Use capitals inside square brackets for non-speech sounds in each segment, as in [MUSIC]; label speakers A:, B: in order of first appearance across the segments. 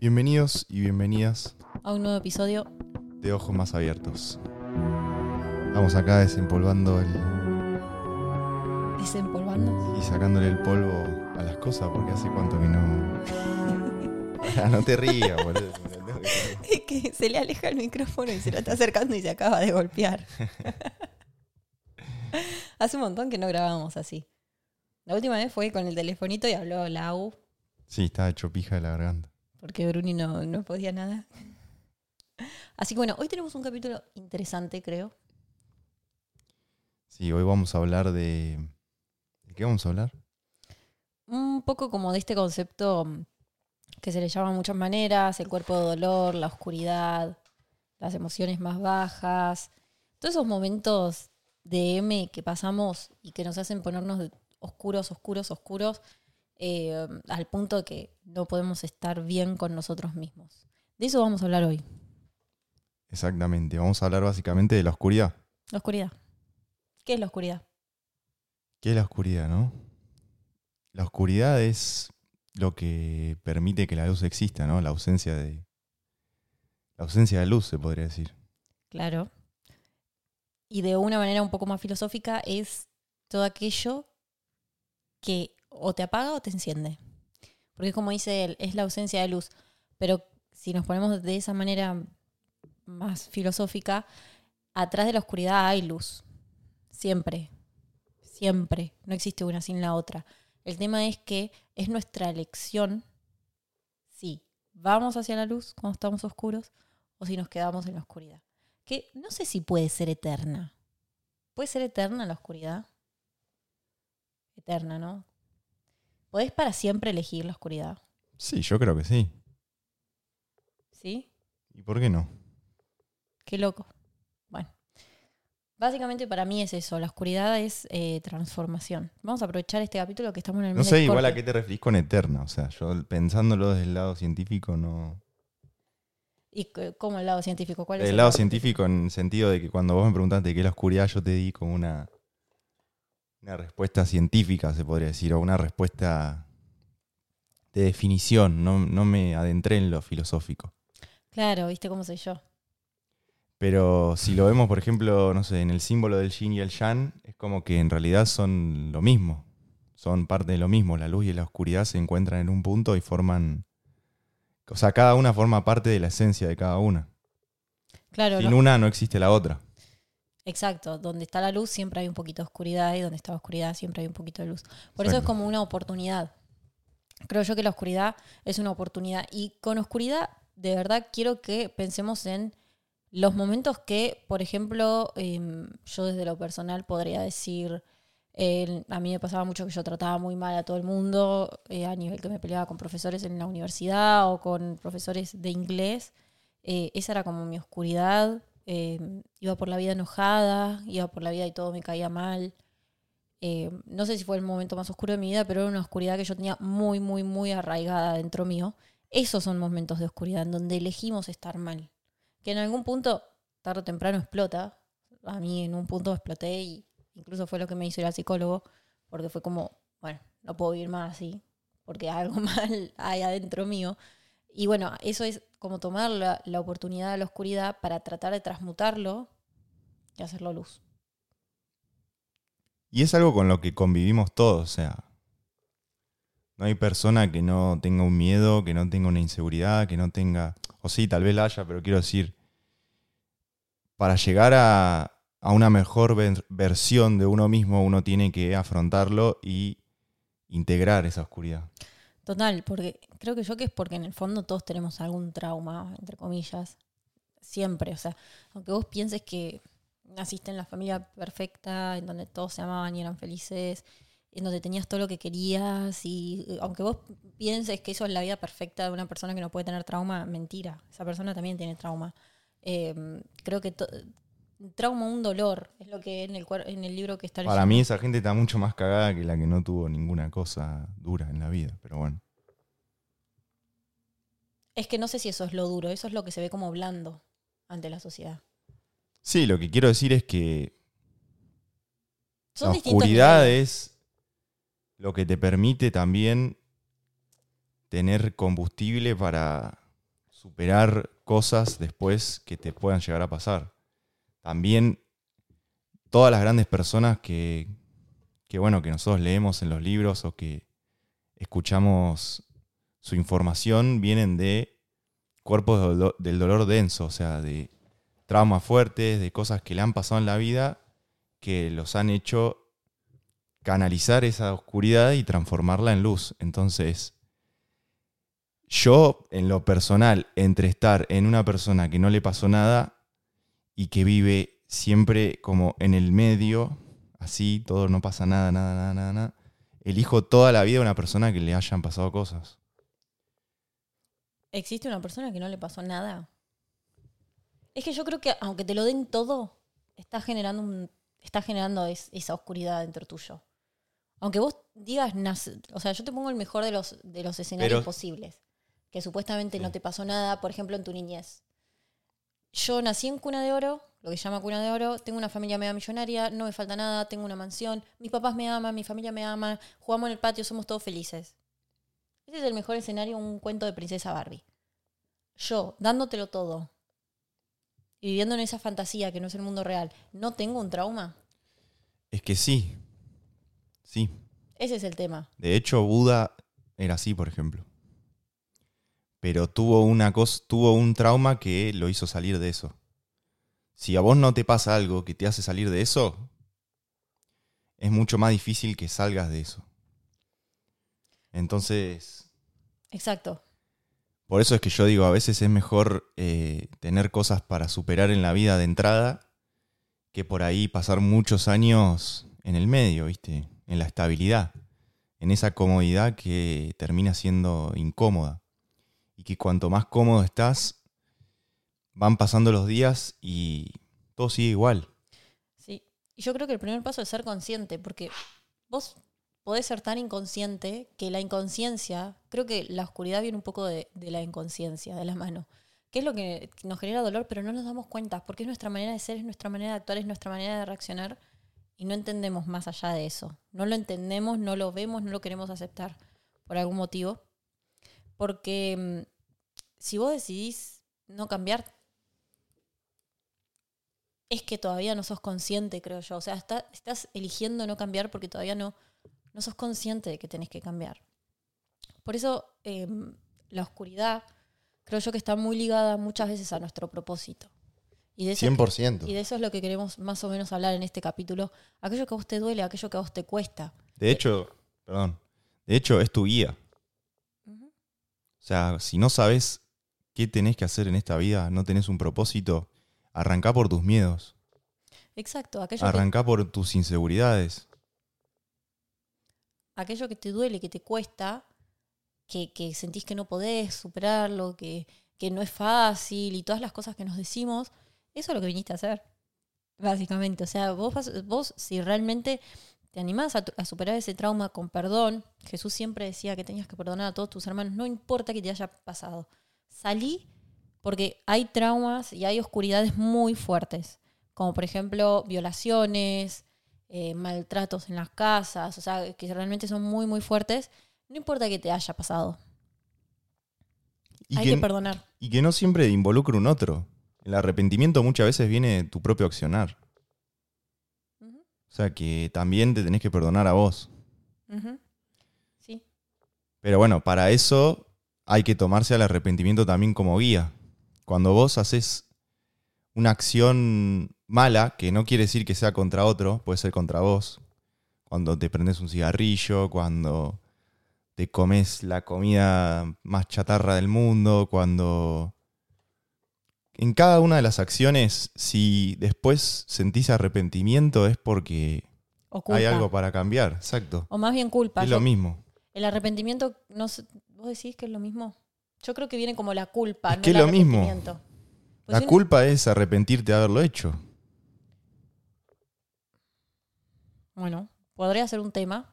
A: Bienvenidos y bienvenidas
B: a un nuevo episodio.
A: de Ojos Más Abiertos. Estamos acá desempolvando el,
B: Desempolvando.
A: y sacándole el polvo a las cosas porque hace cuánto que no. [LAUGHS] Ah, no te rías, boludo. [LAUGHS]
B: Es que se le aleja el micrófono y se lo está acercando y se acaba de golpear. [LAUGHS] Hace un montón que no grabábamos así. La última vez fue con el telefonito y habló Lau,
A: Sí, está hecho pija de la garganta.
B: Porque Bruni no, no podía nada. Así que bueno, hoy tenemos un capítulo interesante, creo.
A: Sí, hoy vamos a hablar de. ¿De qué vamos a hablar?
B: Un poco como de este concepto mm, que se le llama de muchas maneras, el cuerpo de dolor, la oscuridad, las emociones más bajas, todos esos momentos de M que pasamos y que nos hacen ponernos oscuros, oscuros, oscuros, eh, al punto que no podemos estar bien con nosotros mismos. De eso vamos a hablar hoy,
A: Exactamente. Vamos a hablar básicamente de la oscuridad.
B: la oscuridad. ¿Qué es la oscuridad?
A: ¿Qué es la oscuridad, no? La oscuridad es lo que permite que la luz exista, ¿no? La ausencia de. La ausencia de luz, se podría decir.
B: Claro. Y de una manera un poco más filosófica es todo aquello que o te apaga o te enciende. Porque como dice él, es la ausencia de luz. Pero si nos ponemos de esa manera más filosófica, atrás de la oscuridad hay luz. Siempre. Siempre. No existe una sin la otra. El tema es que es nuestra elección si vamos hacia la luz cuando estamos oscuros o si nos quedamos en la oscuridad. Que no sé si puede ser eterna. ¿Puede ser eterna la oscuridad? Eterna, ¿no? ¿Podés para siempre elegir la oscuridad?
A: Sí, yo creo que sí.
B: ¿Sí?
A: ¿Y por qué no?
B: Qué loco. Bueno. Básicamente para mí es eso. La oscuridad es eh, transformación. Vamos a aprovechar este capítulo que estamos en el
A: No
B: mes
A: sé
B: de
A: igual a qué te referís con eterna. O sea, yo pensándolo desde el lado científico, no.
B: ¿Y cómo el lado científico? ¿Cuál es
A: Del
B: el
A: lado científico, en el sentido de que cuando vos me preguntaste qué es la oscuridad, yo te di como una. Una respuesta científica, se podría decir, o una respuesta de definición. No, no me adentré en lo filosófico.
B: Claro, ¿viste cómo soy yo?
A: Pero si lo vemos, por ejemplo, no sé, en el símbolo del yin y el yang, es como que en realidad son lo mismo. Son parte de lo mismo. La luz y la oscuridad se encuentran en un punto y forman. O sea, cada una forma parte de la esencia de cada una.
B: Claro,
A: Sin
B: no-
A: una no existe la otra.
B: Exacto, donde está la luz siempre hay un poquito de oscuridad y donde está la oscuridad siempre hay un poquito de luz. Por eso es como una oportunidad. Creo yo que la oscuridad es una oportunidad. Y con oscuridad, de verdad, quiero que pensemos en los momentos que, por ejemplo, em, yo desde lo personal podría decir, eh, a mí me pasaba mucho que yo trataba muy mal a todo el mundo, eh, a nivel que me peleaba con profesores en la universidad o con profesores de inglés. Eh, esa era como mi oscuridad. Eh, iba por la vida enojada, iba por la vida y todo me caía mal. Eh, no sé si fue el momento más oscuro de mi vida, pero era una oscuridad que yo tenía muy, muy, muy arraigada dentro mío. Esos son momentos de oscuridad en donde elegimos estar mal. Que en algún punto, tarde o temprano, explota. A mí en un punto exploté y incluso fue lo que me hizo ir al psicólogo, porque fue como, bueno, no puedo vivir más así, porque algo [LAUGHS] mal hay adentro mío. Y bueno, eso es como tomar la, la oportunidad de la oscuridad para tratar de transmutarlo y hacerlo luz.
A: Y es algo con lo que convivimos todos. O sea, no hay persona que no tenga un miedo, que no tenga una inseguridad, que no tenga. O sí, tal vez la haya, pero quiero decir. Para llegar a, a una mejor ver- versión de uno mismo, uno tiene que afrontarlo y integrar esa oscuridad.
B: Total, porque creo que yo que es porque en el fondo todos tenemos algún trauma, entre comillas, siempre. O sea, aunque vos pienses que naciste en la familia perfecta, en donde todos se amaban y eran felices, en donde tenías todo lo que querías, y eh, aunque vos pienses que eso es la vida perfecta de una persona que no puede tener trauma, mentira. Esa persona también tiene trauma. Eh, creo que trauma, un dolor, es lo que en el, en el libro que está
A: Para
B: leyendo.
A: mí, esa gente está mucho más cagada que la que no tuvo ninguna cosa dura en la vida. Pero bueno.
B: Es que no sé si eso es lo duro, eso es lo que se ve como blando ante la sociedad.
A: Sí, lo que quiero decir es que
B: Son
A: la oscuridad es lo que te permite también tener combustible para superar cosas después que te puedan llegar a pasar. También todas las grandes personas que, que bueno, que nosotros leemos en los libros o que escuchamos su información vienen de cuerpos del dolor denso, o sea, de traumas fuertes, de cosas que le han pasado en la vida que los han hecho canalizar esa oscuridad y transformarla en luz. Entonces, yo, en lo personal, entre estar en una persona que no le pasó nada y que vive siempre como en el medio, así, todo no pasa nada, nada, nada, nada, elijo toda la vida una persona que le hayan pasado cosas.
B: ¿Existe una persona que no le pasó nada? Es que yo creo que aunque te lo den todo, está generando, un, está generando es- esa oscuridad dentro tuyo. Aunque vos digas, o sea, yo te pongo el mejor de los, de los escenarios
A: Pero-
B: posibles, que supuestamente
A: Sí.
B: no te pasó nada, por ejemplo, en tu niñez. Yo nací en cuna de oro, lo que se llama cuna de oro, tengo una familia mega millonaria, no me falta nada, tengo una mansión, mis papás me aman, mi familia me ama, jugamos en el patio, somos todos felices. Ese es el mejor escenario, un cuento de princesa Barbie. Yo, dándotelo todo y viviendo en esa fantasía que no es el mundo real, ¿no tengo un trauma?
A: Es que sí, sí.
B: Ese es el tema.
A: De hecho, Buda era así, por ejemplo. Pero tuvo una cosa, tuvo un trauma que lo hizo salir de eso. Si a vos no te pasa algo que te hace salir de eso, es mucho más difícil que salgas de eso. Entonces,
B: Exacto.
A: por eso es que yo digo, a veces es mejor eh, tener cosas para superar en la vida de entrada que por ahí pasar muchos años en el medio, ¿viste? En la estabilidad, en esa comodidad que termina siendo incómoda. Y que cuanto más cómodo estás, van pasando los días y todo sigue igual.
B: Sí. Y yo creo que el primer paso es ser consciente, porque vos podés ser tan inconsciente que la inconsciencia, creo que la oscuridad viene un poco de, la inconsciencia, de la mano. Que es lo que nos genera dolor, pero no nos damos cuenta, porque es nuestra manera de ser, es nuestra manera de actuar, es nuestra manera de reaccionar, y no entendemos más allá de eso. No lo entendemos, no lo vemos, no lo queremos aceptar por algún motivo. Porque mm, si vos decidís no cambiar, es que todavía no sos consciente, creo yo. O sea, está- estás eligiendo no cambiar porque todavía no, no sos consciente de que tenés que cambiar. Por eso eh, la oscuridad creo yo que está muy ligada muchas veces a nuestro propósito. Y de, eso,
A: 100%.
B: y de eso es lo que queremos más o menos hablar en este capítulo. Aquello que a vos te duele, aquello que a vos te cuesta.
A: De hecho, perdón, de hecho es tu guía. O sea, si no sabes qué tenés que hacer en esta vida, no tenés un propósito, arrancá por tus miedos,
B: Exacto, aquello que,
A: arrancá por tus inseguridades.
B: Aquello que te duele, que te cuesta, que, que sentís que no podés superarlo, que, que no es fácil y todas las cosas que nos decimos, eso es lo que viniste a hacer, básicamente. O sea, vos, vos si realmente te animás a, a superar ese trauma con perdón, Jesús siempre decía que tenías que perdonar a todos tus hermanos, no importa que te haya pasado. Salí porque hay traumas y hay oscuridades muy fuertes, como por ejemplo violaciones, eh, maltratos en las casas, o sea, que realmente son muy, muy fuertes, no importa que te haya pasado,
A: Y
B: hay
A: que,
B: que perdonar.
A: y que no siempre involucre un otro. El arrepentimiento muchas veces viene de tu propio accionar. O sea que también te tenés que perdonar a vos.
B: Sí,
A: Pero bueno, para eso hay que tomarse al arrepentimiento también como guía. Cuando vos haces una acción mala, que no quiere decir que sea contra otro, puede ser contra vos. Cuando te prendes un cigarrillo, cuando te comes la comida más chatarra del mundo, cuando... En cada una de las acciones, si después sentís arrepentimiento es porque hay algo para cambiar. Exacto.
B: O más bien culpa.
A: Es
B: Yo-
A: lo mismo.
B: el arrepentimiento, no sé, ¿vos decís que es lo mismo? Yo creo que viene como la culpa,
A: Es
B: no
A: que
B: el
A: es lo mismo.
B: arrepentimiento. Pues
A: La culpa es arrepentirte de haberlo hecho.
B: Bueno, podría ser un tema.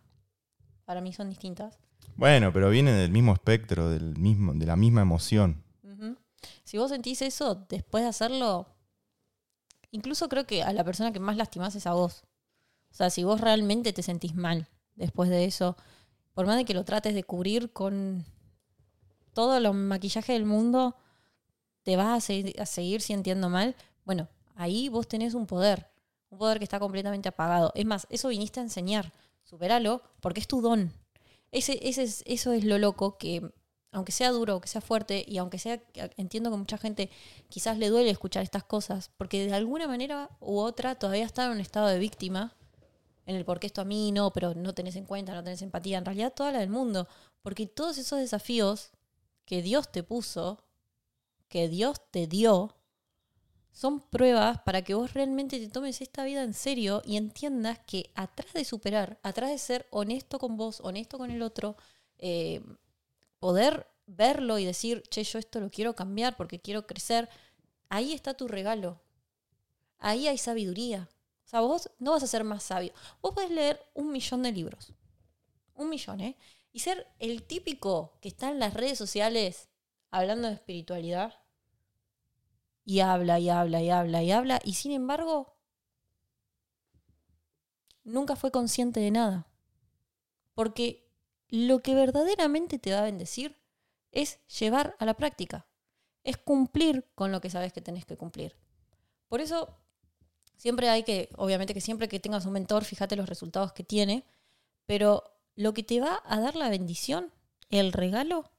B: Para mí son distintas.
A: Bueno, pero viene del mismo espectro, del mismo, de la misma emoción.
B: Si vos sentís eso después de hacerlo, incluso creo que a la persona que más lastimás es a vos. O sea, si vos realmente te sentís mal después de eso, por más de que lo trates de cubrir con todo el maquillaje del mundo, te vas a, seguir, a seguir sintiendo mal, bueno, ahí vos tenés un poder, un poder que está completamente apagado. Es más, eso viniste a enseñar, superalo, porque es tu don. Ese, ese es, eso es lo loco, que aunque sea duro, que sea fuerte, y aunque sea, entiendo que mucha gente quizás le duele escuchar estas cosas, porque de alguna manera u otra todavía está en un estado de víctima, en el por qué esto a mí no, pero no tenés en cuenta, no tenés empatía, en realidad toda la del mundo, porque todos esos desafíos que Dios te puso, que Dios te dio, son pruebas para que vos realmente te tomes esta vida en serio y entiendas que atrás de superar, atrás de ser honesto con vos, honesto con el otro, eh, poder verlo y decir, che, yo esto lo quiero cambiar porque quiero crecer, ahí está tu regalo. Ahí hay sabiduría. O sea, vos no vas a ser más sabio. Vos podés leer un millón de libros. Un millón, ¿eh? Y ser el típico que está en las redes sociales hablando de espiritualidad. Y habla, y habla, y habla, y habla. Y sin embargo, nunca fue consciente de nada. Porque lo que verdaderamente te va a bendecir es llevar a la práctica, es cumplir con lo que sabes que tenés que cumplir. Por eso, siempre hay que, obviamente que siempre que tengas un mentor, fíjate los resultados que tiene, pero lo que te va a dar la bendición, el regalo,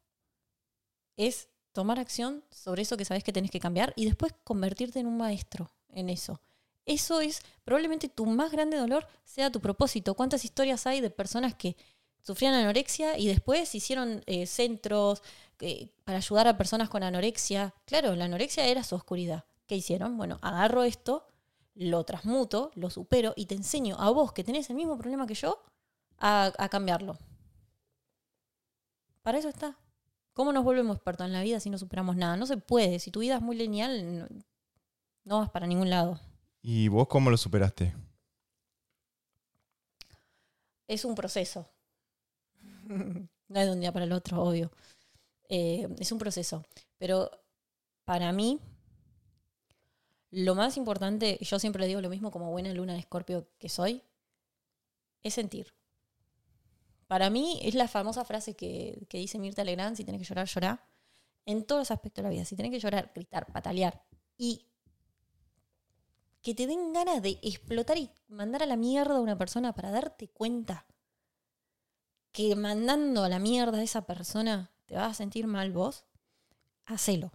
B: es tomar acción sobre eso que sabes que tenés que cambiar y después convertirte en un maestro en eso. Eso es probablemente tu más grande dolor, sea tu propósito. ¿Cuántas historias hay de personas que sufrían anorexia y después hicieron eh, centros eh, para ayudar a personas con anorexia. Claro, la anorexia era su oscuridad. ¿Qué hicieron? Bueno, agarro esto, lo transmuto, lo supero y te enseño a vos que tenés el mismo problema que yo a, a cambiarlo. Para eso está. ¿Cómo nos volvemos expertos en la vida si no superamos nada? No se puede. Si tu vida es muy lineal, no vas para ningún lado.
A: ¿Y vos cómo lo superaste?
B: Es un proceso. [LAUGHS] no es de un día para el otro, obvio. Eh, es un proceso. Pero para mí, lo más importante, y yo siempre le digo lo mismo como buena luna de escorpio que soy, es sentir. Para mí es la famosa frase que, dice Mirta Legrand, si tenés que llorar, llorar. En todos los aspectos de la vida. Si tenés que llorar, gritar, patalear y que te den ganas de explotar y mandar a la mierda a una persona para darte cuenta que mandando a la mierda a esa persona te vas a sentir mal vos, hacelo.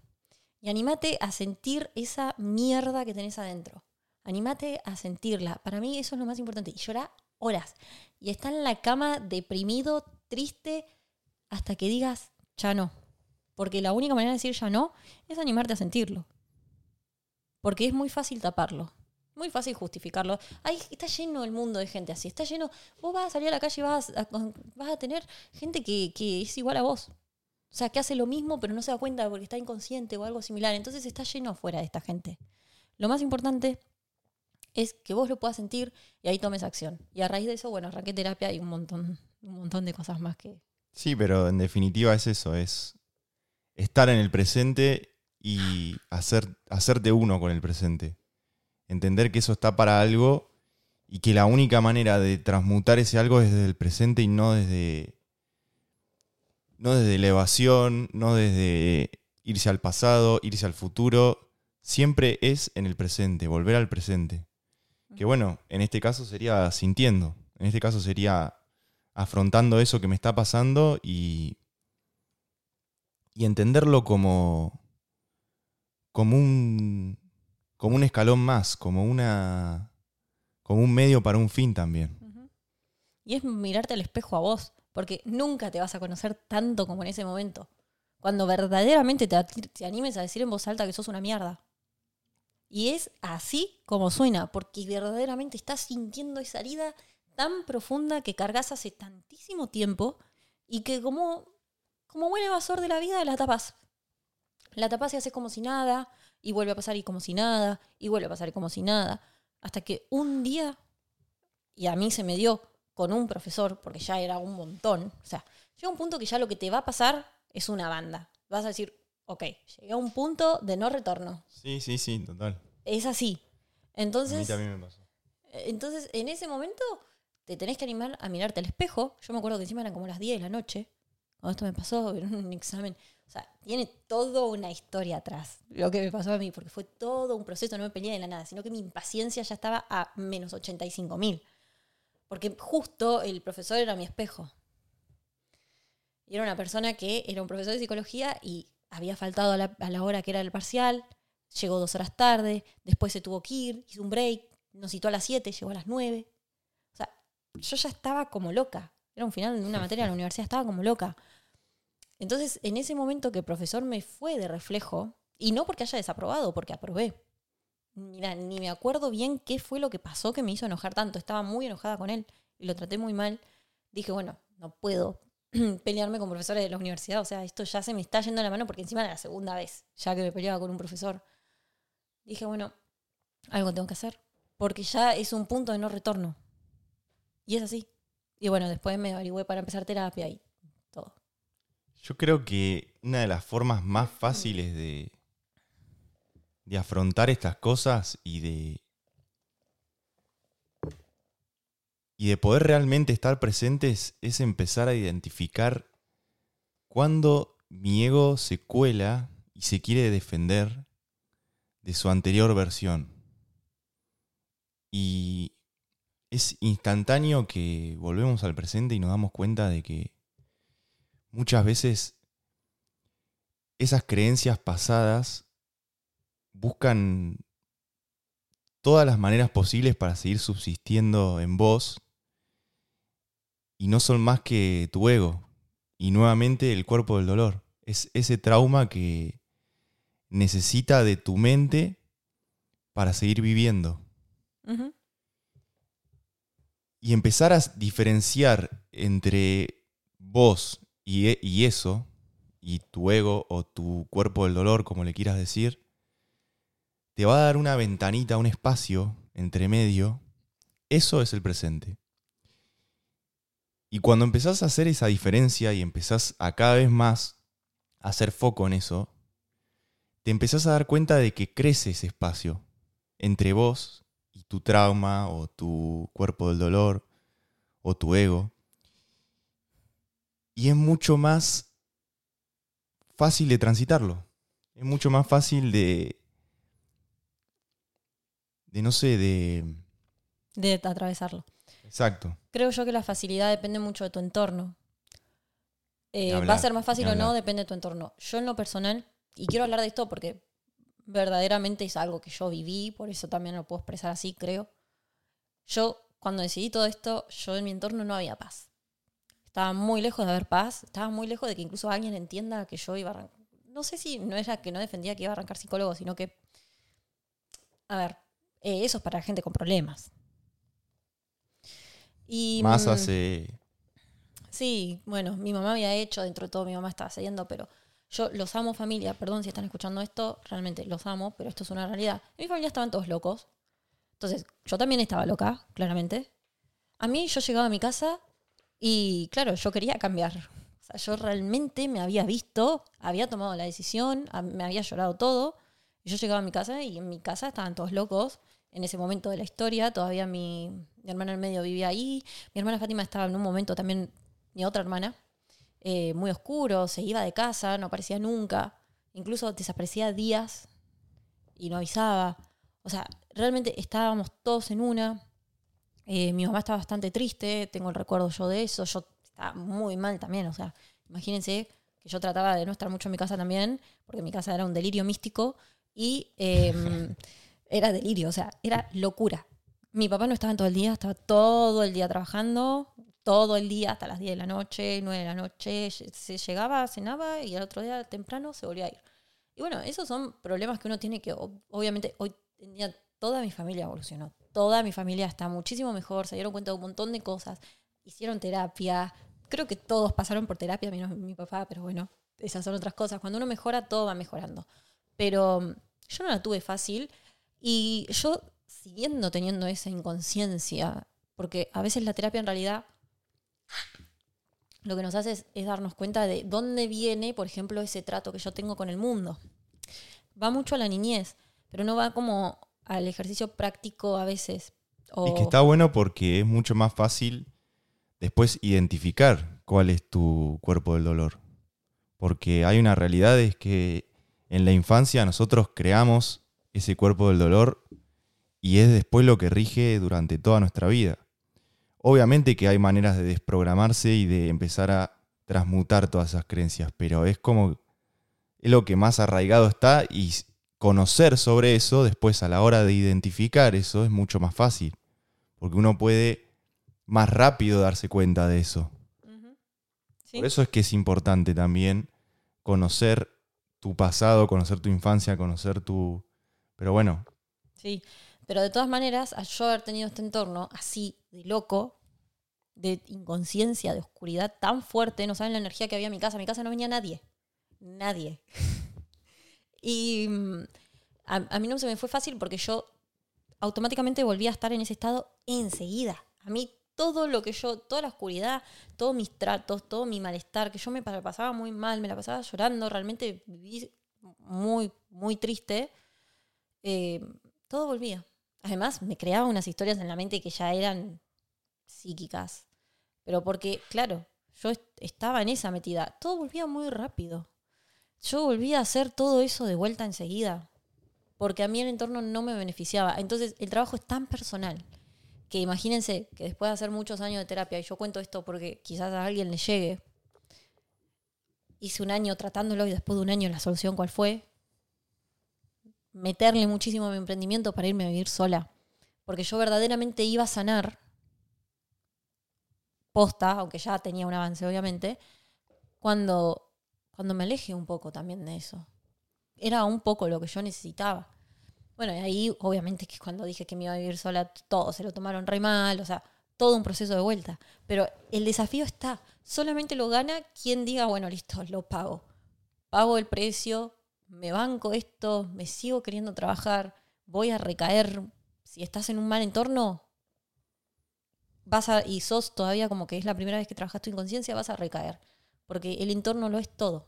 B: Y animate a sentir esa mierda que tenés adentro. Animate a sentirla. Para mí eso es lo más importante. Y llora horas. Y está en la cama deprimido, triste, hasta que digas, ya no. Porque la única manera de decir ya no es animarte a sentirlo. Porque es muy fácil taparlo muy fácil justificarlo. Ahí está lleno el mundo de gente así. Está lleno. Vos vas a salir a la calle y vas a, vas a tener gente que, que, es igual a vos. O sea, que hace lo mismo, pero no se da cuenta porque está inconsciente o algo similar. Entonces está lleno afuera de esta gente. Lo más importante es que vos lo puedas sentir y ahí tomes acción. Y a raíz de eso, bueno, arranqué terapia y un montón, un montón de cosas más que.
A: Sí, pero en definitiva es eso, es estar en el presente y hacer, hacerte uno con el presente entender que eso está para algo y que la única manera de transmutar ese algo es desde el presente y no desde no desde elevación, no desde irse al pasado, irse al futuro, siempre es en el presente, volver al presente. Que bueno, en este caso sería sintiendo, en este caso sería afrontando eso que me está pasando y, y entenderlo como, como un, como un escalón más, como una como un medio para un fin también.
B: Y es mirarte al espejo a vos, porque nunca te vas a conocer tanto como en ese momento. Cuando verdaderamente te, te animes a decir en voz alta que sos una mierda. Y es así como suena, porque verdaderamente estás sintiendo esa herida tan profunda que cargas hace tantísimo tiempo y que como, como buen evasor de la vida la tapas. La tapas y haces como si nada, y vuelve a pasar y como si nada, y vuelve a pasar y como si nada, hasta que un día, y a mí se me dio con un profesor, porque ya era un montón, o sea, llega un punto que ya lo que te va a pasar es una banda. Vas a decir, ok, llegué a un punto de no retorno.
A: Sí, sí, sí, total.
B: Es así. Entonces, a
A: mí también me pasó.
B: Entonces, en ese momento te tenés que animar a mirarte al espejo. Yo me acuerdo que encima eran como las 10 de la noche. cuando esto me pasó, [LAUGHS] en un examen. O sea, tiene toda una historia atrás lo que me pasó a mí, porque fue todo un proceso, no me peleé de la nada, sino que mi impaciencia ya estaba a menos 85 mil. Porque justo el profesor era mi espejo. Y era una persona que era un profesor de psicología y había faltado a la, a la hora que era el parcial, llegó dos horas tarde, después se tuvo que ir, hizo un break, nos citó a las 7, llegó a las 9. O sea, yo ya estaba como loca. Era un final de una materia en la universidad, estaba como loca. Entonces, en ese momento que el profesor me fue de reflejo, y no porque haya desaprobado, porque aprobé. Mira, ni me acuerdo bien qué fue lo que pasó que me hizo enojar tanto. Estaba muy enojada con él y lo traté muy mal. Dije, bueno, no puedo [CLEARS THROAT] pelearme con profesores de la universidad. O sea, esto ya se me está yendo la mano porque encima era la segunda vez, ya que me peleaba con un profesor. Dije, bueno, algo tengo que hacer. Porque ya es un punto de no retorno. Y es así. Y bueno, después me averigüé para empezar terapia y todo.
A: Yo creo que una de las formas más fáciles de, de afrontar estas cosas y de, y de poder realmente estar presentes es empezar a identificar cuando mi ego se cuela y se quiere defender de su anterior versión. Y es instantáneo que volvemos al presente y nos damos cuenta de que muchas veces esas creencias pasadas buscan todas las maneras posibles para seguir subsistiendo en vos y no son más que tu ego y nuevamente el cuerpo del dolor. Es ese trauma que necesita de tu mente para seguir viviendo. Y empezar a diferenciar entre vos y, e- y eso, y tu ego o tu cuerpo del dolor, como le quieras decir, te va a dar una ventanita, un espacio entre medio. Eso es el presente. Y cuando empezás a hacer esa diferencia y empezás a cada vez más hacer foco en eso, te empezás a dar cuenta de que crece ese espacio entre vos y tu trauma o tu cuerpo del dolor o tu ego. Y es mucho más fácil de transitarlo. Es mucho más fácil de... De no sé, de...
B: De atravesarlo.
A: Exacto.
B: Creo yo que la facilidad depende mucho de tu entorno. Eh, va a ser más fácil o no, depende de tu entorno. Yo en lo personal, y quiero hablar de esto porque verdaderamente es algo que yo viví, por eso también lo puedo expresar así, creo. Yo, cuando decidí todo esto, yo en mi entorno no había paz. Estaba muy lejos de haber paz, estaba muy lejos de que incluso alguien entienda que yo iba a arrancar. No sé si no era que no defendía que iba a arrancar psicólogo, sino que, a ver, eh, eso es para gente con problemas. Y,
A: Más
B: mm,
A: hace...
B: Sí, bueno, mi mamá había hecho, dentro de todo mi mamá estaba cediendo, pero yo los amo familia, perdón si están escuchando esto, realmente los amo, pero esto es una realidad. En mi familia estaban todos locos. Entonces, yo también estaba loca, claramente. A mí yo llegaba a mi casa y, claro, yo quería cambiar. O sea, yo realmente me había visto, había tomado la decisión, me había llorado todo. Yo llegaba a mi casa y en mi casa estaban todos locos. En ese momento de la historia, todavía mi, mi hermana en medio vivía ahí. Mi hermana Fátima estaba en un momento también, mi otra hermana, eh, muy oscuro, se iba de casa, no aparecía nunca. Incluso desaparecía días y no avisaba. O sea, realmente estábamos todos en una. Eh, mi mamá estaba bastante triste, tengo el recuerdo yo de eso. Yo estaba muy mal también. O sea, imagínense que yo trataba de no estar mucho en mi casa también, porque mi casa era un delirio místico y eh, [LAUGHS] era delirio, o sea, era locura. Mi papá no estaba en todo el día, estaba todo el día trabajando, todo el día hasta las 10 de la noche, 9 de la noche. Se llegaba, cenaba y al otro día temprano se volvía a ir. Y bueno, esos son problemas que uno tiene que, ob- obviamente, hoy en día toda mi familia evolucionó. Toda mi familia está muchísimo mejor, se dieron cuenta de un montón de cosas, hicieron terapia. Creo que todos pasaron por terapia, menos mi papá, pero bueno, esas son otras cosas. Cuando uno mejora, todo va mejorando. Pero mm, yo no la tuve fácil y yo siguiendo teniendo esa inconsciencia, porque a veces la terapia en realidad lo que nos hace es, es darnos cuenta de dónde viene, por ejemplo, ese trato que yo tengo con el mundo. Va mucho a la niñez, pero no va como al ejercicio práctico a veces. O,
A: Y que está bueno porque es mucho más fácil después identificar cuál es tu cuerpo del dolor. Porque hay una realidad es que en la infancia nosotros creamos ese cuerpo del dolor y es después lo que rige durante toda nuestra vida. Obviamente que hay maneras de desprogramarse y de empezar a transmutar todas esas creencias, pero es como es lo que más arraigado está y conocer sobre eso después a la hora de identificar eso es mucho más fácil, porque uno puede más rápido darse cuenta de eso. Por eso es que es importante también conocer tu pasado, conocer tu infancia, conocer tu... Pero bueno.
B: Sí, pero de todas maneras, al yo haber tenido este entorno así de loco, de inconsciencia, de oscuridad tan fuerte, no saben la energía que había en mi casa. En mi casa no venía nadie. Nadie. y mm, a, mí no se me fue fácil porque yo automáticamente volví a estar en ese estado enseguida. A mí todo lo que yo, toda la oscuridad, todos mis tratos, todo mi malestar, que yo me pasaba muy mal, me la pasaba llorando, realmente viví muy, muy triste, eh, todo volvía. Además, me creaba unas historias en la mente que ya eran psíquicas. Pero porque, claro, yo estaba en esa metida. Todo volvía muy rápido. Yo volvía a hacer todo eso de vuelta enseguida. Porque a mí el entorno no me beneficiaba. Entonces, el trabajo es tan personal que imagínense que después de hacer muchos años de terapia, y yo cuento esto porque quizás a alguien le llegue, hice un año tratándolo y después de un año la solución cuál fue, meterle muchísimo mi emprendimiento para irme a vivir sola. Porque yo verdaderamente iba a sanar, posta, aunque ya tenía un avance obviamente, cuando, cuando me aleje un poco también de eso. Era un poco lo que yo necesitaba. Bueno, y ahí obviamente que cuando dije que me iba a vivir sola, todos se lo tomaron re mal, o sea, todo un proceso de vuelta. Pero el desafío está, solamente lo gana quien diga, bueno, listo, lo pago. Pago el precio, me banco esto, me sigo queriendo trabajar, voy a recaer. Si estás en un mal entorno, vas a, y sos todavía como que es la primera vez que trabajas tu inconsciencia, vas a recaer. Porque el entorno lo es todo.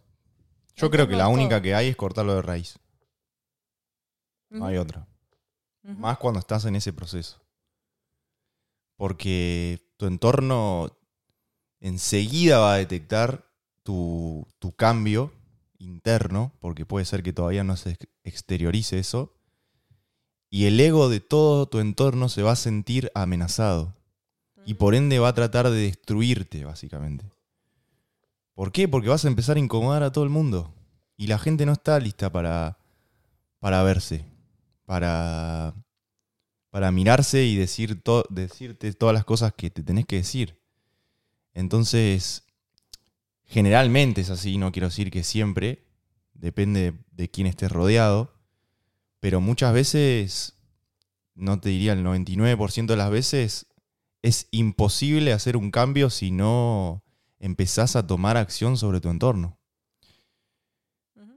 A: Yo creo que la única que hay es cortarlo de raíz. No hay otra. Más cuando estás en ese proceso. Porque tu entorno enseguida va a detectar tu, cambio interno, porque puede ser que todavía no se exteriorice eso, y el ego de todo tu entorno se va a sentir amenazado. Y por ende va a tratar de destruirte, básicamente. ¿Por qué? Porque vas a empezar a incomodar a todo el mundo. Y la gente no está lista para, para verse para, para mirarse y decir decirte todas las cosas que te tenés que decir. Entonces, generalmente es así, no quiero decir que siempre, depende de quién estés rodeado, pero muchas veces, no te diría el 99% de las veces, es imposible hacer un cambio si no empezás a tomar acción sobre tu entorno.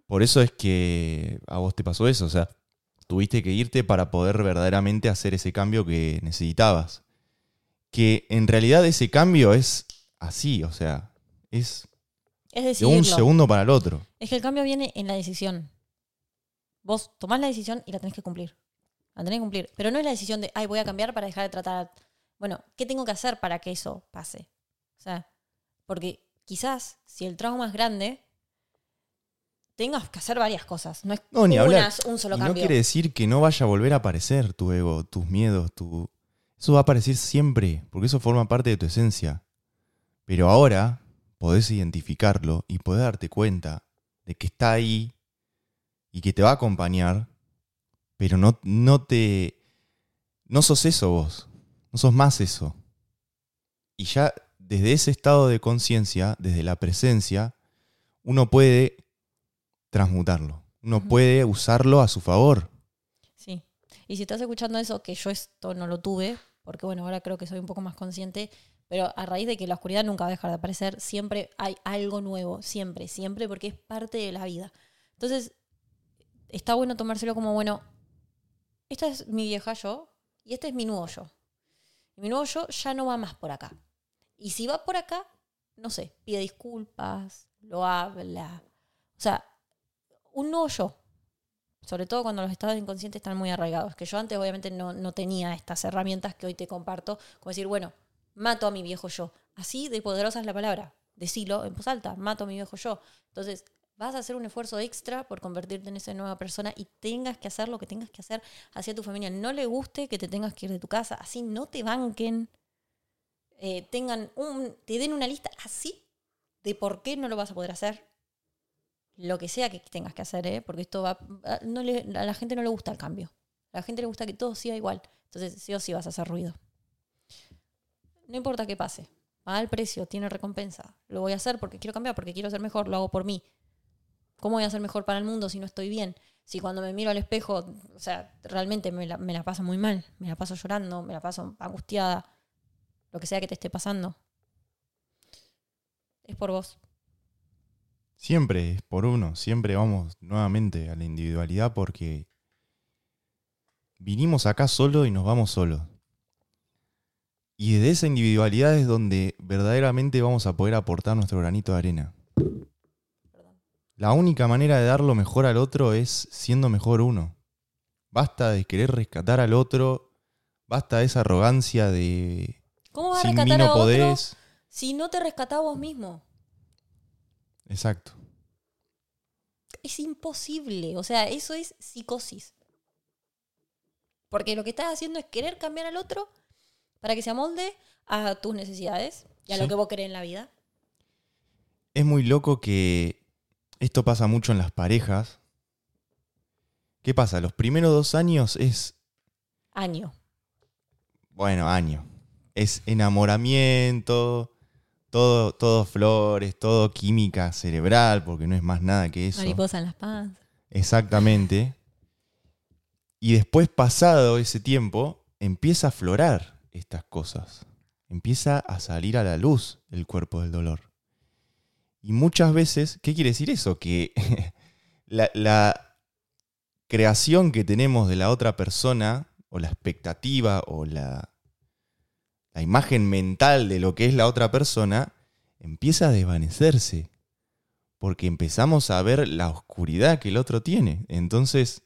A: Por eso es que a vos te pasó eso, o sea, tuviste que irte para poder verdaderamente hacer ese cambio que necesitabas. Que en realidad ese cambio es así, o sea, es, de un segundo para el otro.
B: Es que el cambio viene en la decisión. Vos tomás la decisión y la tenés que cumplir. La tenés que cumplir. Pero no es la decisión de, ay, voy a cambiar para dejar de tratar. Bueno, ¿qué tengo que hacer para que eso pase? O sea, porque quizás si el trauma es grande, tengas que hacer varias cosas. No es
A: ni un solo cambio. No quiere decir que no vaya a volver a aparecer tu ego, tus miedos, tu. Eso va a aparecer siempre, porque eso forma parte de tu esencia. Pero ahora podés identificarlo y podés darte cuenta de que está ahí y que te va a acompañar, pero no, no te. No sos eso vos. No sos más eso. Y ya desde ese estado de conciencia, desde la presencia, uno puede transmutarlo. Uno puede usarlo a su favor.
B: Sí. Y si estás escuchando eso, que yo esto no lo tuve, porque bueno, ahora creo que soy un poco más consciente, pero a raíz de que la oscuridad nunca va a dejar de aparecer, siempre hay algo nuevo, siempre, siempre, porque es parte de la vida. Entonces, está bueno tomárselo como, bueno, esta es mi vieja yo y este es mi nuevo yo. mi nuevo yo ya no va más por acá. Y si va por acá, no sé, pide disculpas, lo habla. O sea, un nuevo yo. Sobre todo cuando los estados inconscientes están muy arraigados. Que yo antes obviamente no, tenía estas herramientas que hoy te comparto. Como decir, bueno, mato a mi viejo yo. Así de poderosa es la palabra. decilo en voz alta, mato a mi viejo yo. Entonces, vas a hacer un esfuerzo extra por convertirte en esa nueva persona y tengas que hacer lo que tengas que hacer hacia tu familia. No le guste que te tengas que ir de tu casa, así no te banquen, eh, tengan un, te den una lista así de por qué no lo vas a poder hacer. Lo que sea que tengas que hacer, ¿eh? porque esto va, no le, a la gente no le gusta el cambio. A la gente le gusta que todo siga igual. Entonces, sí o sí vas a hacer ruido. No importa qué pase. Va al precio, tiene recompensa. Lo voy a hacer porque quiero cambiar, porque quiero ser mejor, lo hago por mí. ¿Cómo voy a ser mejor para el mundo si no estoy bien? Si cuando me miro al espejo, o sea, realmente me la, me la paso muy mal, me la paso llorando, me la paso angustiada, lo que sea que te esté pasando. Es por vos.
A: Siempre es por uno, siempre vamos nuevamente a la individualidad porque vinimos acá solo y nos vamos solos. Y de esa individualidad es donde verdaderamente vamos a poder aportar nuestro granito de arena. La única manera de dar lo mejor al otro es siendo mejor uno. Basta de querer rescatar al otro, basta de esa arrogancia de
B: ¿Cómo vas a rescatar
A: no
B: a otro
A: podés.
B: si no te rescatás vos mismo?
A: Exacto.
B: Es imposible. O sea, eso es psicosis. Porque lo que estás haciendo es querer cambiar al otro para que se amolde a tus necesidades y a
A: Sí.
B: lo que vos querés en la vida.
A: Es muy loco que esto pasa mucho en las parejas. ¿Qué pasa? Los primeros dos años es,
B: Año.
A: bueno, año. Es enamoramiento, todo, todo flores, todo química cerebral, porque no es más nada que eso.
B: Mariposa en las panzas.
A: Exactamente. Y después, pasado ese tiempo, empieza a aflorar estas cosas. Empieza a salir a la luz el cuerpo del dolor. Y muchas veces, ¿qué quiere decir eso? Que [LAUGHS] la, creación que tenemos de la otra persona, o la expectativa, o la, la imagen mental de lo que es la otra persona, empieza a desvanecerse porque empezamos a ver la oscuridad que el otro tiene. Entonces,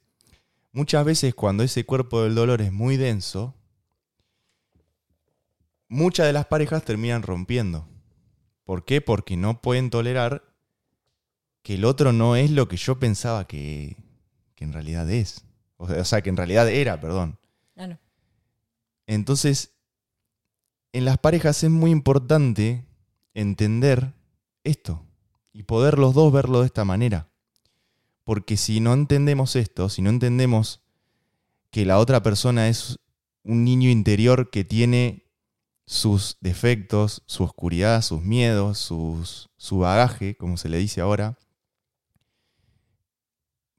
A: muchas veces cuando ese cuerpo del dolor es muy denso, muchas de las parejas terminan rompiendo. ¿Por qué? Porque no pueden tolerar que el otro no es lo que yo pensaba que, que en realidad es. O sea, que en realidad era, perdón.
B: Claro.
A: Entonces, en las parejas es muy importante entender esto y poder los dos verlo de esta manera. Porque si no entendemos esto, si no entendemos que la otra persona es un niño interior que tiene sus defectos, su oscuridad, sus miedos, su bagaje, como se le dice ahora,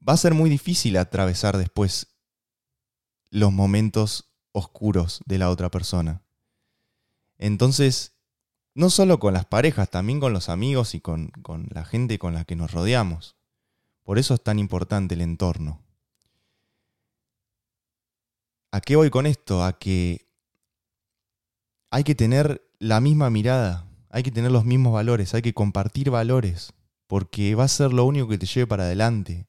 A: va a ser muy difícil atravesar después los momentos oscuros de la otra persona. Entonces, no solo con las parejas, también con los amigos y con, con la gente con la que nos rodeamos. Por eso es tan importante el entorno. ¿A qué voy con esto? A que hay que tener la misma mirada, hay que tener los mismos valores, hay que compartir valores, porque va a ser lo único que te lleve para adelante.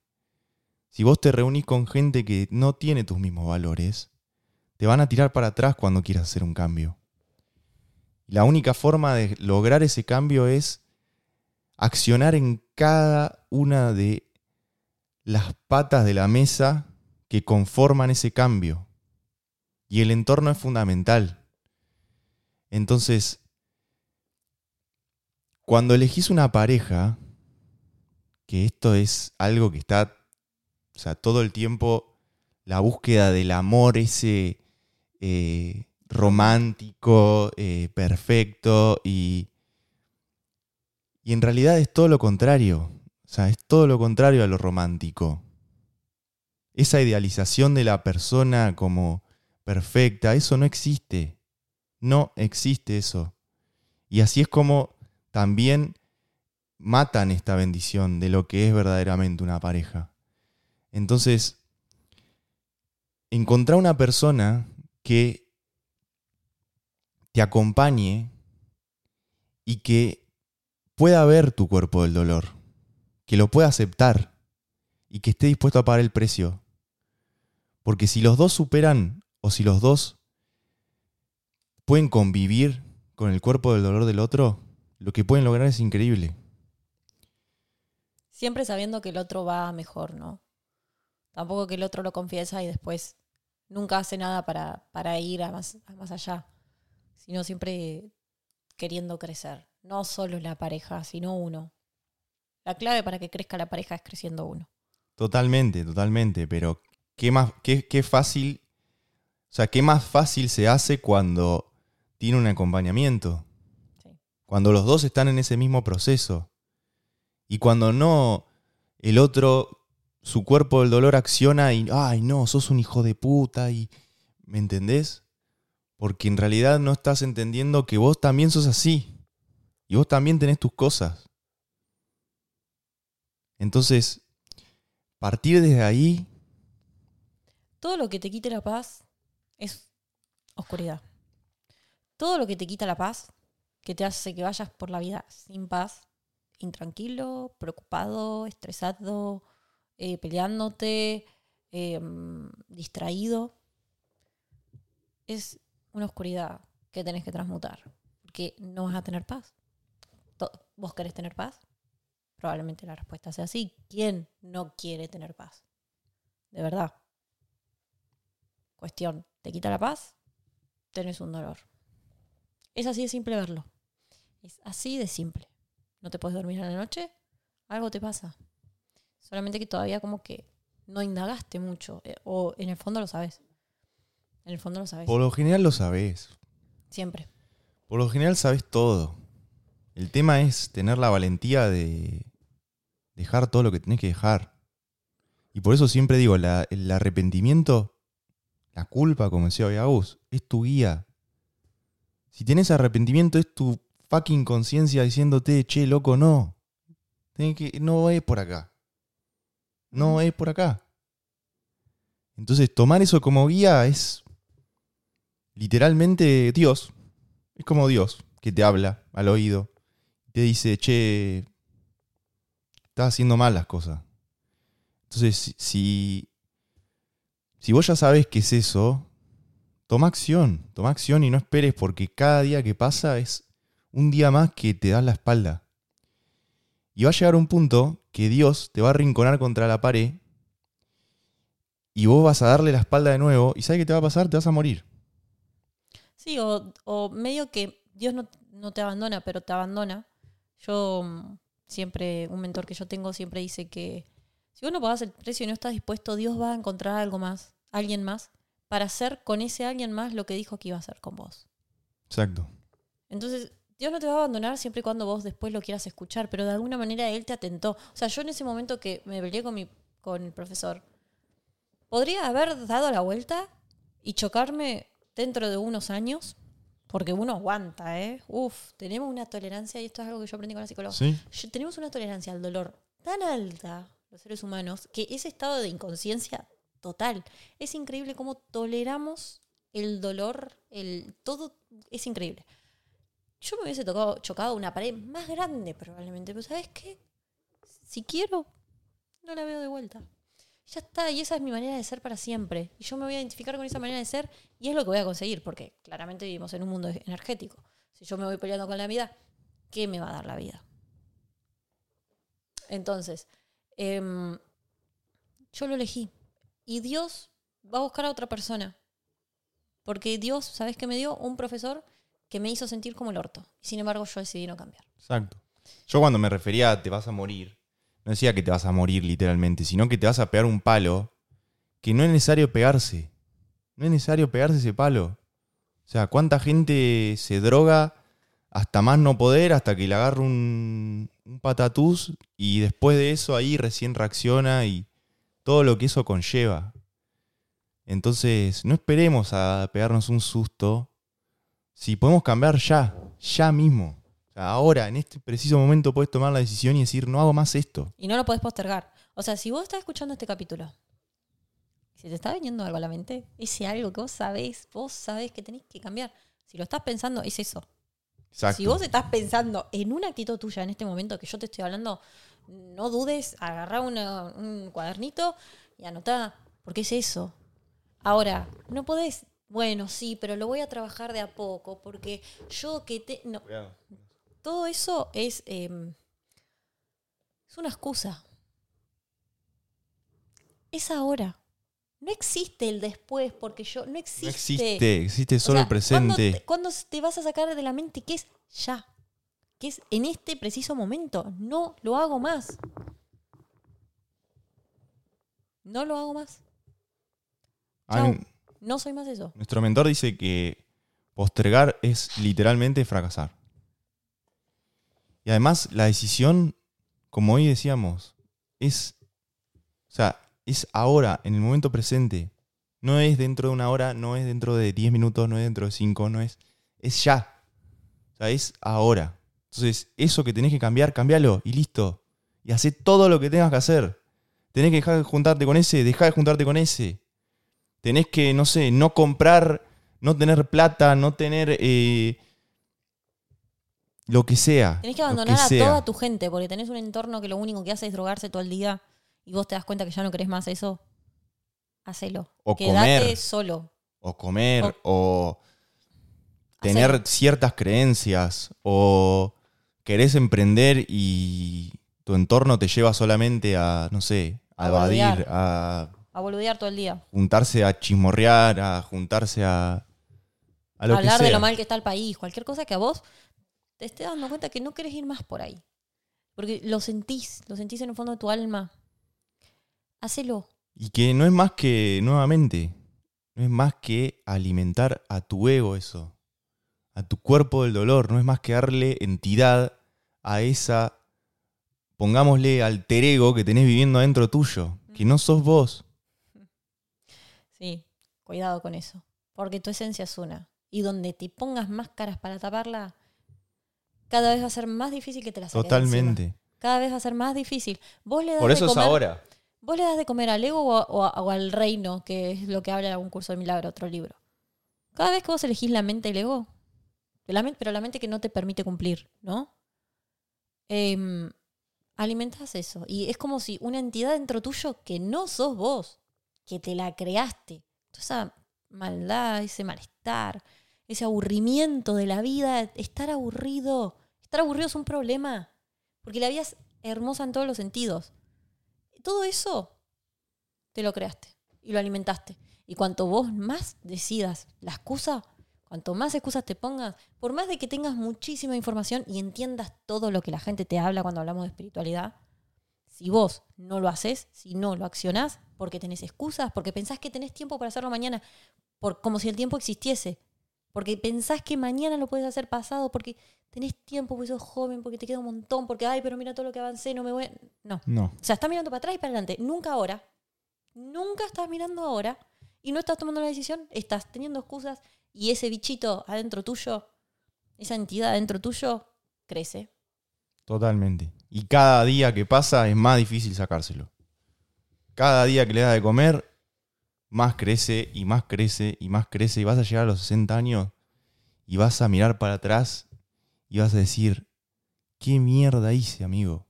A: Si vos te reunís con gente que no tiene tus mismos valores, te van a tirar para atrás cuando quieras hacer un cambio. La única forma de lograr ese cambio es accionar en cada una de las patas de la mesa que conforman ese cambio. Y el entorno es fundamental. Entonces, cuando elegís una pareja, que esto es algo que está, o sea, todo el tiempo, la búsqueda del amor, ese eh, romántico, eh, perfecto, y, y en realidad es todo lo contrario. O sea, es todo lo contrario a lo romántico. Esa idealización de la persona como perfecta, eso no existe. No existe eso. Y así es como también matan esta bendición de lo que es verdaderamente una pareja. Entonces, encontrar una persona que te acompañe y que pueda ver tu cuerpo del dolor, que lo pueda aceptar y que esté dispuesto a pagar el precio. Porque si los dos superan o si los dos pueden convivir con el cuerpo del dolor del otro, lo que pueden lograr es increíble.
B: Siempre sabiendo que el otro va mejor, ¿no? Tampoco que el otro lo confiesa y después nunca hace nada para, para ir a más, a más allá, sino siempre queriendo crecer. No solo la pareja, sino uno. La clave para que crezca la pareja es creciendo uno.
A: Totalmente, totalmente. Pero qué más, qué, qué fácil, o sea, qué más fácil se hace cuando tiene un acompañamiento.
B: Sí.
A: Cuando los dos están en ese mismo proceso. Y cuando no, el otro, su cuerpo del dolor acciona y, ay, no, sos un hijo de puta y, ¿me entendés? Porque en realidad no estás entendiendo que vos también sos así. Y vos también tenés tus cosas. Entonces, partir desde ahí,
B: Todo lo que te quite la paz es oscuridad. Todo lo que te quita la paz, que te hace que vayas por la vida sin paz, intranquilo, preocupado, estresado, eh, peleándote, eh, distraído, es una oscuridad que tenés que transmutar. Porque no vas a tener paz. ¿Vos querés tener paz? Probablemente la respuesta sea sí. ¿Quién no quiere tener paz? De verdad. Cuestión, ¿te quita la paz? Tenés un dolor. Es así de simple verlo. Es así de simple. No te puedes dormir a la noche, algo te pasa. Solamente que todavía como que no indagaste mucho. eh, o en el fondo lo sabes. En el fondo lo sabes.
A: por lo general lo sabés.
B: Siempre.
A: Por lo general sabes todo. El tema es tener la valentía de dejar todo lo que tenés que dejar. Y por eso siempre digo, la- el arrepentimiento, la culpa, como decía hoy Agus, es tu guía. Si tienes arrepentimiento es tu fucking conciencia diciéndote, che, loco, no. Tenés que, no es por acá. No es por acá. Entonces tomar eso como guía es literalmente Dios. Es como Dios que te habla al oído. Te dice, che, estás haciendo mal las cosas. Entonces, si- si, si vos ya sabes qué es eso, toma acción. Toma acción y no esperes porque cada día que pasa es un día más que te das la espalda. Y va a llegar un punto que Dios te va a arrinconar contra la pared y vos vas a darle la espalda de nuevo y ¿sabes qué te va a pasar? Te vas a morir.
B: Sí, o, o medio que Dios no, no te abandona, pero te abandona. Yo mm, siempre, un mentor que yo tengo siempre dice que si vos no pagás el precio y no estás dispuesto, Dios va a encontrar algo más, alguien más, para hacer con ese alguien más lo que dijo que iba a hacer con vos.
A: Exacto.
B: Entonces, Dios no te va a abandonar siempre y cuando vos después lo quieras escuchar, pero de alguna manera Él te atentó. O sea, yo en ese momento que me peleé con, mi, con el profesor, podría haber dado la vuelta y chocarme dentro de unos años, porque uno aguanta, ¿eh? Uf, tenemos una tolerancia, y esto es algo que yo aprendí con la psicóloga.
A: ¿Sí?
B: Tenemos una tolerancia al dolor tan alta, los seres humanos, que ese estado de inconsciencia total. Es increíble cómo toleramos el dolor, el todo es increíble. Yo me hubiese tocado, chocado una pared más grande probablemente, pero ¿sabes qué? Si quiero, no la veo de vuelta. Ya está, y esa es mi manera de ser para siempre. Y yo me voy a identificar con esa manera de ser y es lo que voy a conseguir, porque claramente vivimos en un mundo energético. Si yo me voy peleando con la vida, ¿qué me va a dar la vida? Entonces, em, yo lo elegí. Y Dios va a buscar a otra persona. Porque Dios, ¿sabes qué me dio? Un profesor que me hizo sentir como el orto. Sin embargo, yo decidí no cambiar.
A: Exacto. Yo cuando me refería a te vas a morir, no decía que te vas a morir literalmente, sino que te vas a pegar un palo que no es necesario pegarse. No es necesario pegarse ese palo. O sea, ¿cuánta gente se droga hasta más no poder, hasta que le agarra un, un patatús y después de eso ahí recién reacciona y todo lo que eso conlleva? Entonces, no esperemos a pegarnos un susto. Si podemos cambiar ya, ya mismo. O sea, ahora, en este preciso momento, puedes tomar la decisión y decir, no hago más esto.
B: Y no lo podés postergar. O sea, si vos estás escuchando este capítulo, si te está viniendo algo a la mente, ese algo que vos sabés, vos sabés que tenés que cambiar. Si lo estás pensando, es eso.
A: Exacto.
B: Si vos estás pensando en una actitud tuya en este momento que yo te estoy hablando, no dudes, agarrá una- un cuadernito y anotá, porque es eso. Ahora, no podés, bueno, sí, pero lo voy a trabajar de a poco, porque yo que te... No, todo eso es, em, es una excusa. Es ahora. No existe el después, porque yo. No existe.
A: No existe, existe
B: O
A: solo
B: sea,
A: el presente.
B: ¿cuándo te, cuándo te vas a sacar de la mente que es ya? Que es en este preciso momento. No lo hago más. No lo hago más.
A: Ah.
B: No soy más eso.
A: Nuestro mentor dice que postergar es literalmente fracasar. Y además la decisión, como hoy decíamos, es, o sea, es ahora, en el momento presente. No es dentro de una hora, no es dentro de 10 minutos, no es dentro de 5, no es, es ya. O sea, es ahora. Entonces, eso que tenés que cambiar, cambialo y listo. Y hacé todo lo que tengas que hacer. Tenés que dejar de juntarte con ese, dejar de juntarte con ese. Tenés que, no sé, no comprar, no tener plata, no tener eh, lo que sea.
B: Tenés que abandonar a
A: sea.
B: toda tu gente porque tenés un entorno que lo único que hace es drogarse todo el día y vos te das cuenta que ya no querés más eso. Hacelo.
A: O
B: Quedate
A: comer.
B: solo.
A: o comer, o tener
B: Hacelo.
A: ciertas creencias, o querés emprender y tu entorno te lleva solamente a, no sé, a
B: A
A: evadir,
B: boludear.
A: a
B: A boludear todo el día.
A: juntarse a chismorrear, a juntarse a, a lo
B: Hablar
A: que sea.
B: de lo mal que está el país. Cualquier cosa que a vos te esté dando cuenta que no querés ir más por ahí. Porque lo sentís, lo sentís en el fondo de tu alma. Hacelo.
A: Y que no es más que, nuevamente, no es más que alimentar a tu ego eso, a tu cuerpo del dolor, no es más que darle entidad a esa, pongámosle alter ego que tenés viviendo adentro tuyo, que no sos vos.
B: Sí, cuidado con eso. Porque tu esencia es una. Y donde te pongas máscaras para taparla, cada vez va a ser más difícil que te la saques de encima.
A: Totalmente.
B: Cada vez va a ser más difícil. Vos le das
A: Por
B: de
A: eso es
B: comer-
A: ahora.
B: Vos le das de comer al ego o, al reino, que es lo que habla en algún curso de milagro, otro libro. Cada vez que vos elegís la mente y el pero la mente que no te permite cumplir, ¿no? Em, alimentás eso. Y es como si una entidad dentro tuyo que no sos vos, que te la creaste. Toda esa maldad, ese malestar, ese aburrimiento de la vida, estar aburrido. Estar aburrido es un problema. Porque la vida es hermosa en todos los sentidos. Todo eso te lo creaste y lo alimentaste. Y cuanto vos más decidas la excusa, cuanto más excusas te pongas, por más de que tengas muchísima información y entiendas todo lo que la gente te habla cuando hablamos de espiritualidad, si vos no lo haces, si no lo accionás, porque tenés excusas, porque pensás que tenés tiempo para hacerlo mañana, por, como si el tiempo existiese, porque pensás que mañana lo puedes hacer pasado, porque tenés tiempo, porque sos joven, porque te queda un montón, porque, ay, pero mira todo lo que avancé, no me voy... a-". No,
A: No.
B: o sea, estás mirando para atrás y para adelante, nunca ahora. Nunca estás mirando ahora y no estás tomando la decisión, estás teniendo excusas y ese bichito adentro tuyo, esa entidad adentro tuyo, crece.
A: Totalmente. Y cada día que pasa es más difícil sacárselo. Cada día que le das de comer, más crece y más crece y más crece. Y vas a llegar a los 60 años y vas a mirar para atrás y vas a decir, ¿qué mierda hice, amigo?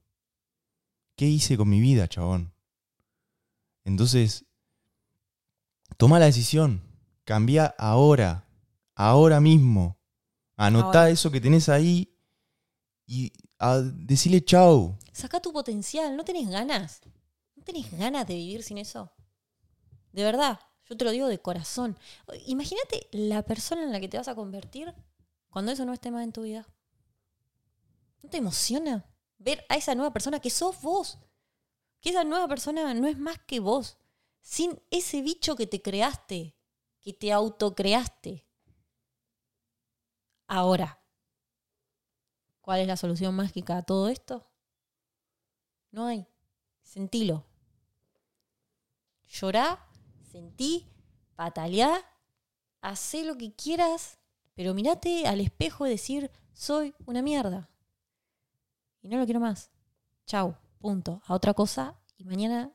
A: ¿Qué hice con mi vida, chabón? Entonces, toma la decisión. Cambia ahora. Ahora mismo. Anotá
B: Ahora.
A: eso que tenés ahí y a decirle chau.
B: Saca tu potencial, ¿no tenés ganas? ¿No tenés ganas de vivir sin eso? De verdad, yo te lo digo de corazón. Imagínate la persona en la que te vas a convertir cuando eso no esté más en tu vida. ¿No te emociona ver a esa nueva persona que sos vos? Que esa nueva persona no es más que vos. Sin ese bicho que te creaste, que te autocreaste. Ahora, ¿cuál es la solución mágica a todo esto? No hay. Sentilo. Llorá, sentí, pataleá, hacé lo que quieras, pero mirate al espejo y decir, soy una mierda. Y no lo quiero más. Chau, punto. A otra cosa. Y mañana,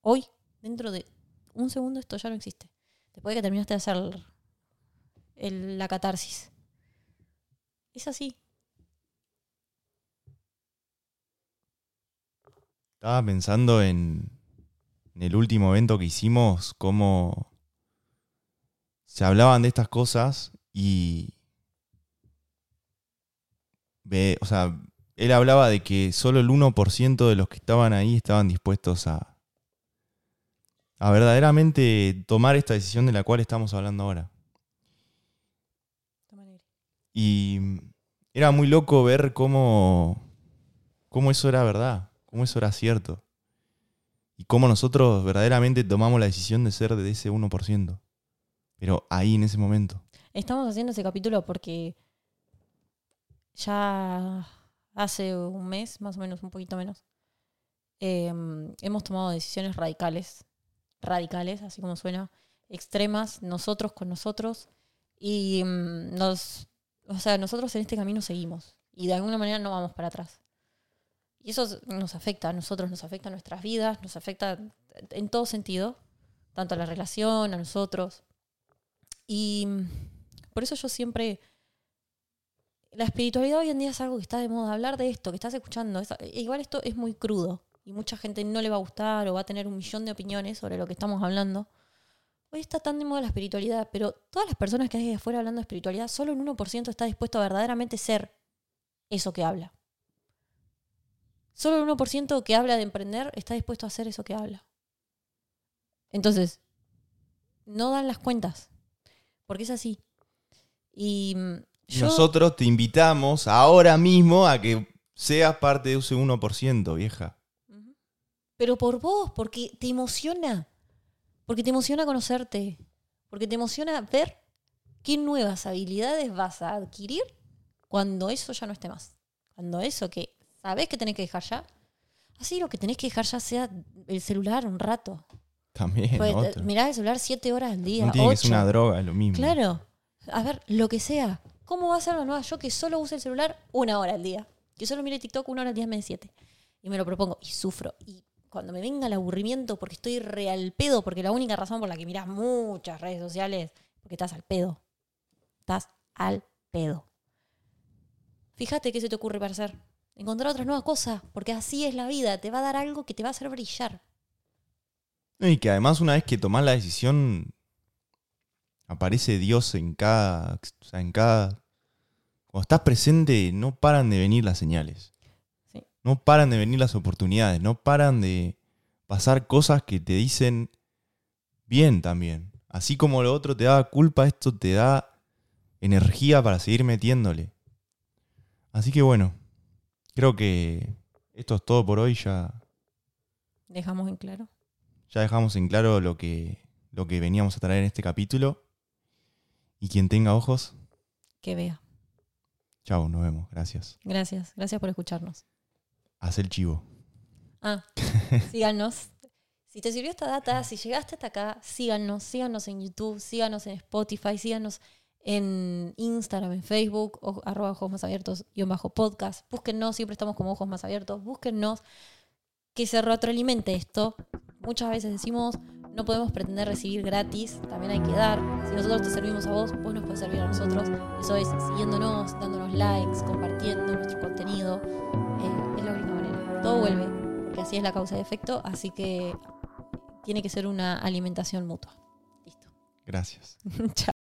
B: hoy, dentro de un segundo, esto ya no existe. Después de que terminaste de hacer la catarsis. Es así.
A: Estaba pensando en, en el último evento que hicimos, cómo se hablaban de estas cosas y o sea, él hablaba de que solo el 1% de los que estaban ahí estaban dispuestos a, a verdaderamente tomar esta decisión de la cual estamos hablando ahora. Y era muy loco ver cómo, cómo eso era verdad, cómo eso era cierto. Y cómo nosotros verdaderamente tomamos la decisión de ser de ese 1%. Pero ahí en ese momento.
B: Estamos haciendo ese capítulo porque ya hace un mes, más o menos, un poquito menos, em, hemos tomado decisiones radicales, radicales, así como suena, extremas, nosotros con nosotros, y mm, nos, o sea, nosotros en este camino seguimos, y de alguna manera no vamos para atrás. Y eso nos afecta a nosotros, nos afecta a nuestras vidas, nos afecta en todo sentido, tanto a la relación, a nosotros. Y por eso yo siempre la espiritualidad hoy en día es algo que está de moda. Hablar de esto, que estás escuchando, igual esto es muy crudo y mucha gente no le va a gustar o va a tener un millón de opiniones sobre lo que estamos hablando. Hoy está tan de moda la espiritualidad, pero todas las personas que hay afuera hablando de espiritualidad, solo un 1% está dispuesto a verdaderamente ser eso que habla. Solo el 1% que habla de emprender está dispuesto a hacer eso que habla. Entonces, no dan las cuentas, porque es así. Y mm,
A: nosotros te invitamos ahora mismo a que seas parte de ese 1%, vieja.
B: Pero por vos, porque te emociona. Porque te emociona conocerte. Porque te emociona ver qué nuevas habilidades vas a adquirir cuando eso ya no esté más. Cuando eso que sabes que tenés que dejar ya. Así lo que tenés que dejar ya sea el celular un rato.
A: También. Pues,
B: mirá el celular siete horas al día.
A: No tiene que ser una droga, es lo mismo.
B: Claro. A ver, lo que sea. ¿Cómo va a ser la nueva yo que solo use el celular una hora al día? Que solo mire TikTok una hora al día me de siete. Y me lo propongo y sufro. Y cuando me venga el aburrimiento porque estoy real pedo, porque la única razón por la que miras muchas redes sociales porque estás al pedo. Estás al pedo. Fíjate qué se te ocurre para hacer. Encontrar otras nuevas cosas, porque así es la vida. Te va a dar algo que te va a hacer brillar.
A: Y que además una vez que tomás la decisión, aparece Dios en cada, en cada... Cuando estás presente no paran de venir las señales. No paran de venir las oportunidades, no paran de pasar cosas que te dicen bien también. Así como lo otro te da culpa, esto te da energía para seguir metiéndole. Así que bueno, creo que esto es todo por hoy. Ya
B: dejamos en claro.
A: Ya dejamos en claro lo que, lo que veníamos a traer en este capítulo. Y quien tenga ojos,
B: que vea.
A: Chao, nos vemos. Gracias.
B: Gracias, gracias por escucharnos.
A: Haz el chivo.
B: Ah, [LAUGHS] síganos. Si te sirvió esta data, si llegaste hasta acá, síganos, síganos en YouTube, síganos en Spotify, síganos en Instagram, en Facebook, o, arroba ojos más abiertos y bajo podcast. Búsquennos, siempre estamos como ojos más abiertos. Búsquennos que se retroalimente esto. Muchas veces decimos, no podemos pretender recibir gratis, también hay que dar. Si nosotros te servimos a vos, vos nos puedes servir a nosotros. Eso es siguiéndonos, dándonos likes, compartiendo nuestro contenido. Eh, Todo vuelve, porque así es la causa de efecto, así que tiene que ser una alimentación mutua. Listo.
A: Gracias. [LAUGHS]
B: Chao.